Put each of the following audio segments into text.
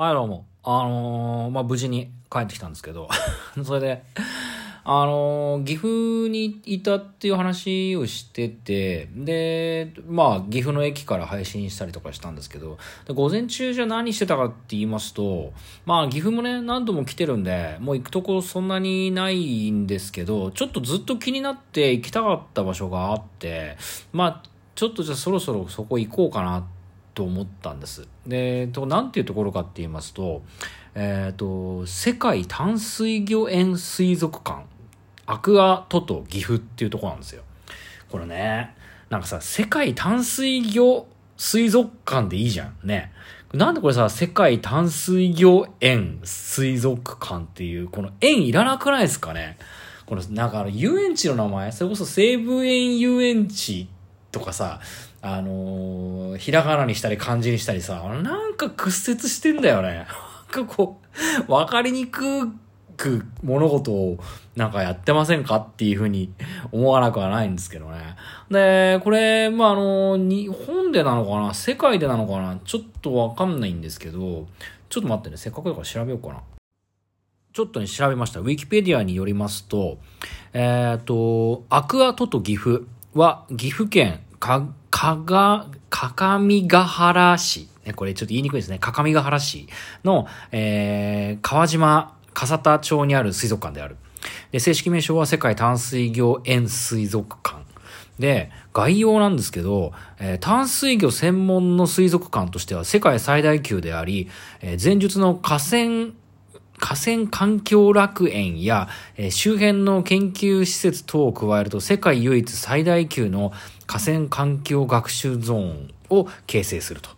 はい、どうも。あのーまあ、無事に帰ってきたんですけど、それで、あのー岐阜にいたっていう話をしてて、で、まあ、岐阜の駅から配信したりとかしたんですけど、午前中じゃ何してたかって言いますと、まあ、岐阜もね、何度も来てるんで、もう行くとこそんなにないんですけど、ちょっとずっと気になって行きたかった場所があって、まあ、ちょっとじゃあそろそろそこ行こうかなってと思ったんです。で、と、なんていうところかって言いますと、えっ、と、世界淡水魚園水族館、アクアトト岐阜っていうとこなんですよ。これね、なんかさ、世界淡水魚水族館でいいじゃん。ね。なんでこれさ、世界淡水魚園水族館っていう、この園いらなくないですかねこの、なんかあの、遊園地の名前、それこそ西武園遊園地とかさ、あのーひらがなにしたり漢字にしたりさ、なんか屈折してんだよね。なんかこう、わかりにくく物事をなんかやってませんかっていうふうに思わなくはないんですけどね。で、これ、まあ、あの、日本でなのかな世界でなのかなちょっとわかんないんですけど、ちょっと待ってね、せっかくだから調べようかな。ちょっとね、調べました。ウィキペディアによりますと、えっ、と、アクアトト岐阜は岐阜県か、かが、かかみがはら市。ね、これちょっと言いにくいですね。かかみがはら市の、えー、川島、笠田町にある水族館である。で、正式名称は世界淡水魚園水族館。で、概要なんですけど、えー淡水魚専門の水族館としては世界最大級であり、えー前述の河川河川環境楽園や、え周辺の研究施設等を加えると世界唯一最大級の河川環境学習ゾーンを形成すると。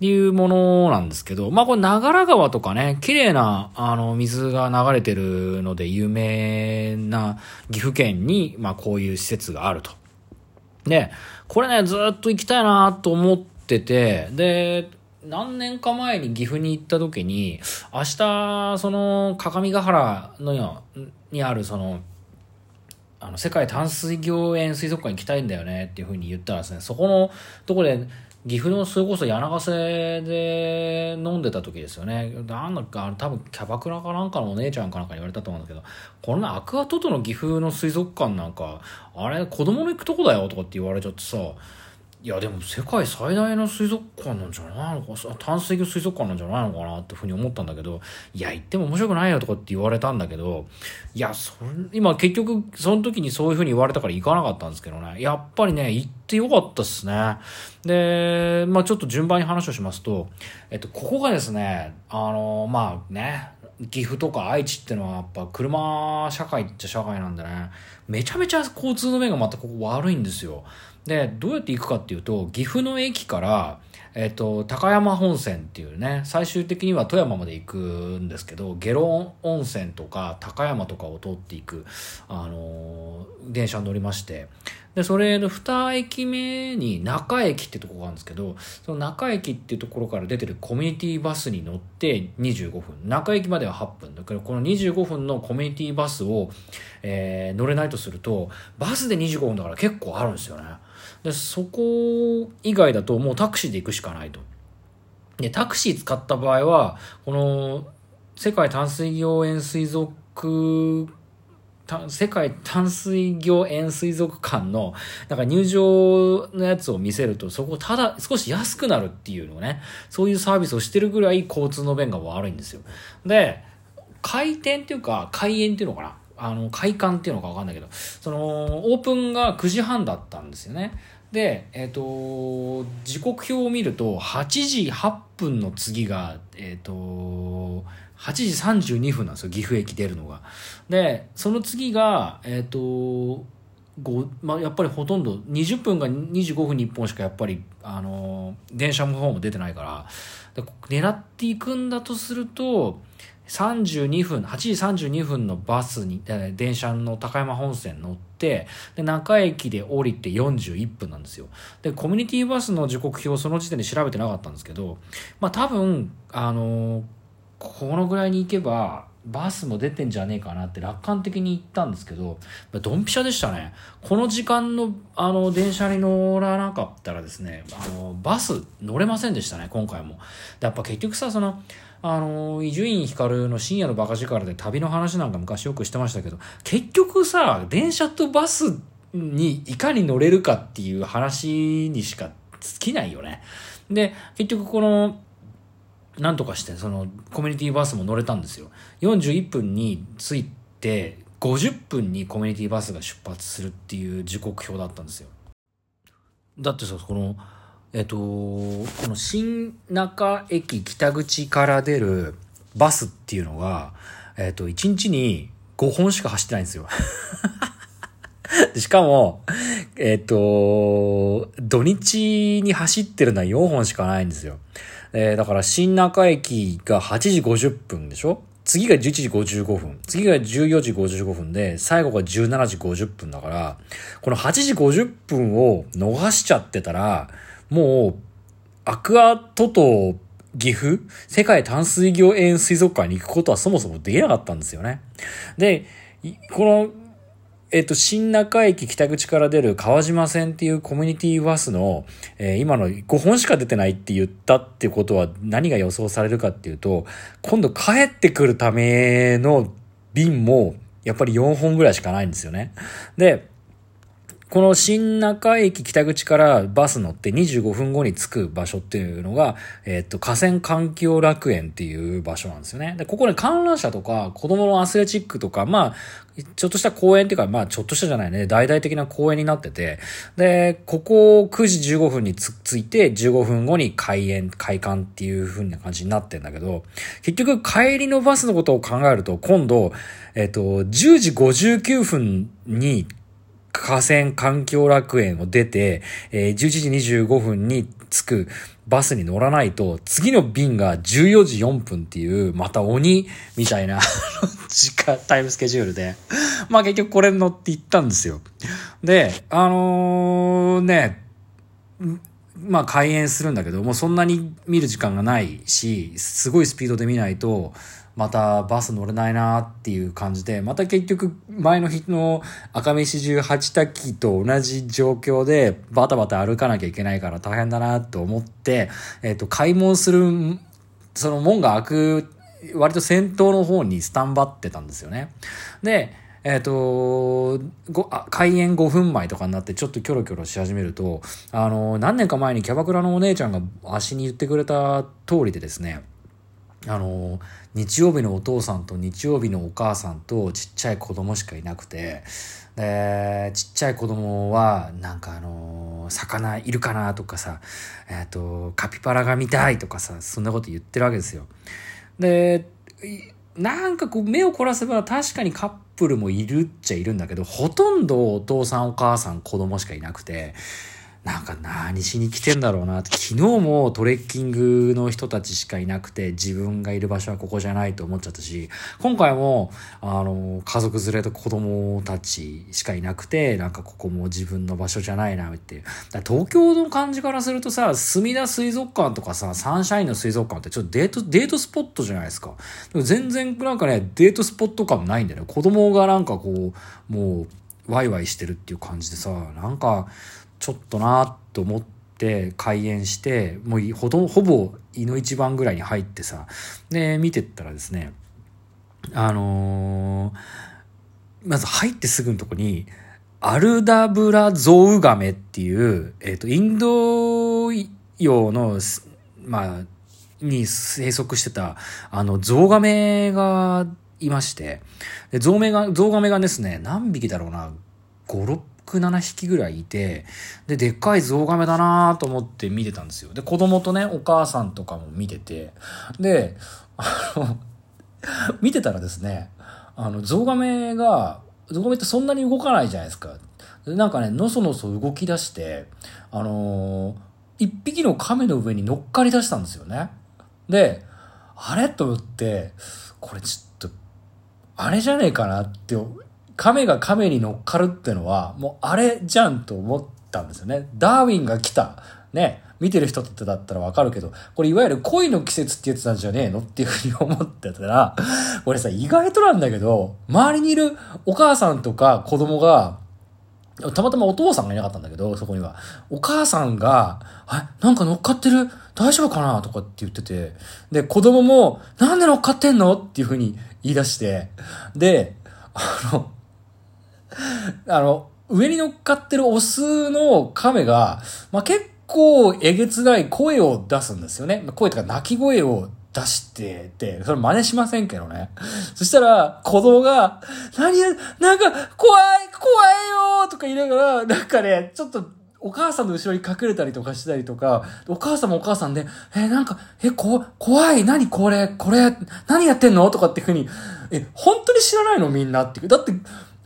いうものなんですけど、まあこれ長良川とかね、綺麗なあの水が流れてるので有名な岐阜県に、まあこういう施設があると。で、これね、ずっと行きたいなと思ってて、で、何年か前に岐阜に行った時に、明日、その、各務原のよにある、その、あの、世界淡水魚園水族館行きたいんだよねっていうふうに言ったらですね、そこのとこで、岐阜のそれこそ柳瀬で飲んでた時ですよね。なんだか、あの多分キャバクラかなんかのお姉ちゃんかなんか言われたと思うんだけど、このねアクアトトの岐阜の水族館なんか、あれ子供の行くとこだよとかって言われちゃってさ、いやでも世界最大の水族館なんじゃないのか淡水魚水族館なんじゃないのかなってふうに思ったんだけどいや行っても面白くないよとかって言われたんだけどいやそれ今結局その時にそういうふうに言われたから行かなかったんですけどね。やっぱりね行ってよかったっすね。でまあちょっと順番に話をしますとえっとここがですねあのまあね岐阜とか愛知ってのはやっぱ車社会っちゃ社会なんでねめちゃめちゃ交通の便がまたここ悪いんですよ。でどうやって行くかっていうと岐阜の駅から、えっと高山本線っていうね最終的には富山まで行くんですけど下呂温泉とか高山とかを通っていく、あのー電車に乗りましてでそれの2駅目に中駅ってとこがあるんですけどその中駅っていうところから出てるコミュニティバスに乗って25分中駅までは8分だからこの25分のコミュニティバスを、えー乗れないとするとバスで25分だから結構あるんですよね。でそこ以外だともうタクシーで行くしかないと。でタクシー使った場合はこの世界淡水魚園水族世界淡水魚園水族館のなんか入場のやつを見せるとそこただ少し安くなるっていうのね。そういうサービスをしてるぐらい交通の便が悪いんですよ。で開店っていうか開園っていうのかな。あの開館っていうのか分かんないけどそのオープンが9時半だったんですよねで、えっ、と、時刻表を見ると、8時8分の次が、えっ、と、8時32分なんですよ、岐阜駅出るのが。で、その次が、えっ、と、まあ、やっぱりほとんど20分が25分に1本しかやっぱり、あの電車の方も出てないから狙っていくんだとすると32分8時32分のバスに電車の高山本線乗ってで中駅で降りて41分なんですよ。でコミュニティバスの時刻表その時点で調べてなかったんですけどまあ多分あのこのぐらいに行けばバスも出てんじゃねえかなって楽観的に言ったんですけど、ドンピシャでしたね。この時間の、あの、電車に乗らなかったらですね、あの、バス乗れませんでしたね、今回も。やっぱ結局さ、その、あの、伊集院光の深夜のバカ力で旅の話なんか昔よくしてましたけど、結局さ、電車とバスにいかに乗れるかっていう話にしか尽きないよね。で、結局この、なんとかして、その、コミュニティバスも乗れたんですよ。41分に着いて、50分にコミュニティバスが出発するっていう時刻表だったんですよ。だってさ、この、えっと、この新中駅北口から出るバスっていうのが、えっと、1日に5本しか走ってないんですよ。しかも、えっと、土日に走ってるのは4本しかないんですよ。えー、だから新中駅が8時50分でしょ？次が11時55分。次が14時55分で、最後が17時50分だから、この8時50分を逃しちゃってたら、もう、アクアトト岐阜世界淡水魚園水族館に行くことはそもそもできなかったんですよね。で、このえっと、新中駅北口から出る川島線っていうコミュニティバスの、えー、今の5本しか出てないって言ったってことは何が予想されるかっていうと、今度帰ってくるための便もやっぱり4本ぐらいしかないんですよね。で、この新中駅北口からバス乗って25分後に着く場所っていうのが、えっ、と、河川環境楽園っていう場所なんですよね。で、ここね、観覧車とか子供のアスレチックとか、まあ、ちょっとした公園っていうか、まあ、ちょっとしたじゃないね、大々的な公園になってて、で、ここ9時15分に着いて、15分後に開園、開館っていう風な感じになってんだけど、結局帰りのバスのことを考えると、今度、えっ、と、10時59分に河川環境楽園を出て、えー、11時25分に着くバスに乗らないと、次の便が14時4分っていう、また鬼みたいな 時間、タイムスケジュールで、まあ結局これに乗って行ったんですよ。で、あのー、ね、まあ開演するんだけど、もそんなに見る時間がないし、すごいスピードで見ないと、またバス乗れないなっていう感じで、また結局前の日の赤飯18滝と同じ状況でバタバタ歩かなきゃいけないから大変だなと思って、えっ、ー、と、開門する、その門が開く、割と先頭の方にスタンバってたんですよね。で、えっ、ー、と、ご、あ、開演5分前とかになってちょっとキョロキョロし始めると、あの、何年か前にキャバクラのお姉ちゃんが足に言ってくれた通りでですね、あの、日曜日のお父さんと日曜日のお母さんとちっちゃい子供しかいなくて、で、ちっちゃい子供は、なんかあの、魚いるかなとかさ、えっ、ー、と、カピバラが見たいとかさ、そんなこと言ってるわけですよ。で、なんかこう目を凝らせば確かにカップルもいるっちゃいるんだけど、ほとんどお父さんお母さん子供しかいなくて、なんか何しに来てんだろうなって、昨日もトレッキングの人たちしかいなくて、自分がいる場所はここじゃないと思っちゃったし、今回も、あの、家族連れと子供たちしかいなくて、なんかここも自分の場所じゃないなっていう。東京の感じからするとさ、墨田水族館とかさ、サンシャインの水族館ってちょっとデート、デートスポットじゃないですか。でも全然なんかね、デートスポット感ないんだよね。子供がなんかこう、もう、ワイワイしてるっていう感じでさ、なんか、ちょっとなと思って開園してもうほとほぼ胃の一番ぐらいに入ってさで見てったらですねあのー、まず入ってすぐのとこにアルダブラゾウガメっていう、えっ、ー、と、インド洋の、まあ、に生息してた、あの、ゾウガメがいまして、で、ゾウメが、ゾウガメがですね、何匹だろうな、5、6 7匹ぐらいいて、で、でっかいゾウガメだなと思って見てたんですよ。で、子供とね、お母さんとかも見てて、で、あの、見てたらですね、あの、ゾウガメが、ゾウガメってそんなに動かないじゃないですか。でなんかね、のそのそ動き出して、あのー、一匹の亀の上に乗っかり出したんですよね。で、あれ？と思って、これちょっと、あれじゃねえかなって亀が亀に乗っかるってのは、もうあれじゃんと思ったんですよね。ダーウィンが来た。ね。見てる人ってだったらわかるけど、これいわゆる恋の季節ってやつなんじゃねえのっていうふうに思ってたら、俺さ、意外となんだけど、周りにいるお母さんとか子供が、たまたまお父さんがいなかったんだけど、そこには。お母さんが、あ、なんか乗っかってる？大丈夫かな？とかって言ってて。で、子供も、なんで乗っかってんの？っていうふうに言い出して。で、あの、あの、上に乗っかってるオスの亀が、まあ、結構えげつない声を出すんですよね。声とか鳴き声を出してて、それ真似しませんけどね。そしたら、子供が、何や、なんか、怖い、怖いよとか言いながら、なんかね、ちょっと、お母さんの後ろに隠れたりとかしたりとか、お母さんもお母さんで、えー、なんか、え、こ、怖い、何これ、これ、何やってんの？とかってふうに、え、本当に知らないの？みんなって。だって、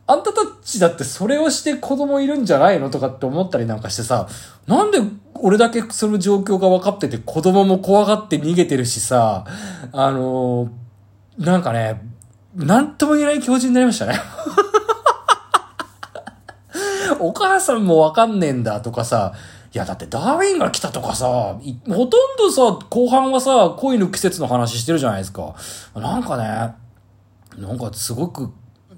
あんたたちだってそれをして子供いるんじゃないの？とかって思ったりなんかしてさ、なんで俺だけその状況が分かってて子供も怖がって逃げてるしさ、あのー、なんかね、なんとも言えない気持ちになりましたね。お母さんもわかんねえんだとかさ、いやだってダーウィンが来たとかさ、ほとんどさ、後半はさ、恋の季節の話してるじゃないですか。なんかね、なんかすごく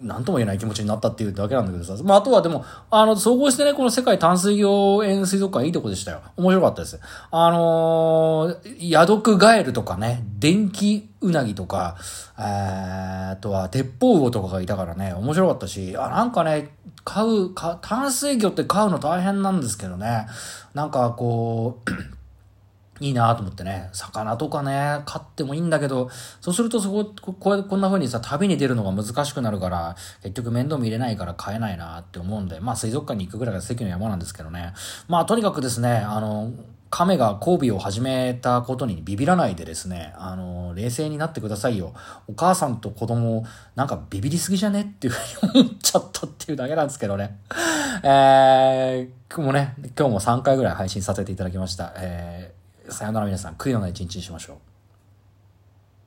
なんとも言えない気持ちになったっていうだけなんだけどさ。まあ、あとはでも、あの、総合してね、この世界淡水魚園水族館いいとこでしたよ。面白かったです。あのー、ヤドクガエルとかね、電気ウナギとか、えー、あとは鉄砲魚とかがいたからね、面白かったし、あ、なんかね、買う、か淡水魚って飼うの大変なんですけどね、なんかこう、いいなと思ってね、魚とかね、買ってもいいんだけど、そうするとそこ、こうこんな風にさ、旅に出るのが難しくなるから、結局面倒見れないから買えないなって思うんで、まあ水族館に行くぐらいが席の山なんですけどね。まあとにかくですね、あの、亀が交尾を始めたことにビビらないでですね、あの、冷静になってくださいよ。お母さんと子供、なんかビビりすぎじゃね？っていうふうに思っちゃったっていうだけなんですけどね。えー、もうね、今日も3回ぐらい配信させていただきました。えーさよなら皆さん、悔いのない一日にしましょう。